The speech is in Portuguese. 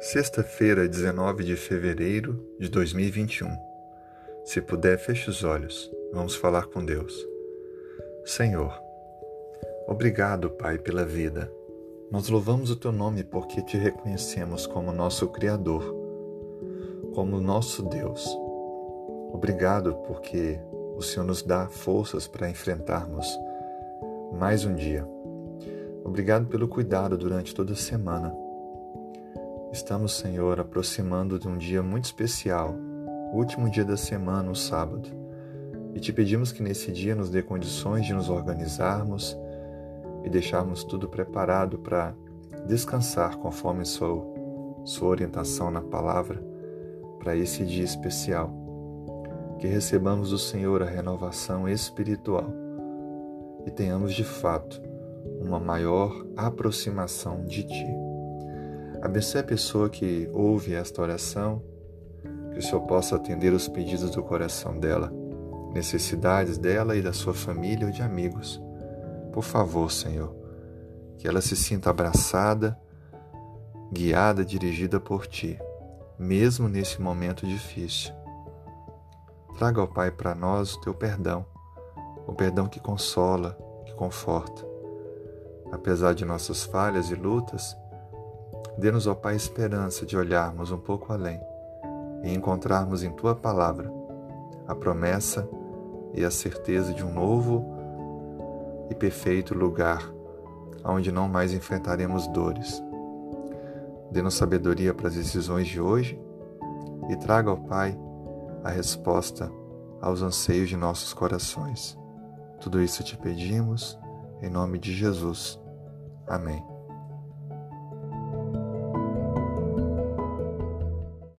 Sexta-feira, 19 de fevereiro de 2021. Se puder, feche os olhos. Vamos falar com Deus. Senhor, obrigado, Pai, pela vida. Nós louvamos o teu nome porque te reconhecemos como nosso Criador, como nosso Deus. Obrigado porque o Senhor nos dá forças para enfrentarmos mais um dia. Obrigado pelo cuidado durante toda a semana. Estamos, Senhor, aproximando de um dia muito especial, o último dia da semana, o sábado. E te pedimos que nesse dia nos dê condições de nos organizarmos e deixarmos tudo preparado para descansar conforme sua, sua orientação na palavra para esse dia especial. Que recebamos do Senhor a renovação espiritual e tenhamos de fato uma maior aproximação de Ti. Abençoe a pessoa que ouve esta oração, que o Senhor possa atender os pedidos do coração dela, necessidades dela e da sua família ou de amigos. Por favor, Senhor, que ela se sinta abraçada, guiada, dirigida por Ti, mesmo nesse momento difícil. Traga, ó Pai, para nós o Teu perdão, o perdão que consola, que conforta. Apesar de nossas falhas e lutas, dê-nos, ó Pai, esperança de olharmos um pouco além e encontrarmos em Tua palavra a promessa e a certeza de um novo e perfeito lugar onde não mais enfrentaremos dores. Dê-nos sabedoria para as decisões de hoje e traga ao Pai a resposta aos anseios de nossos corações. Tudo isso te pedimos em nome de Jesus. Amém.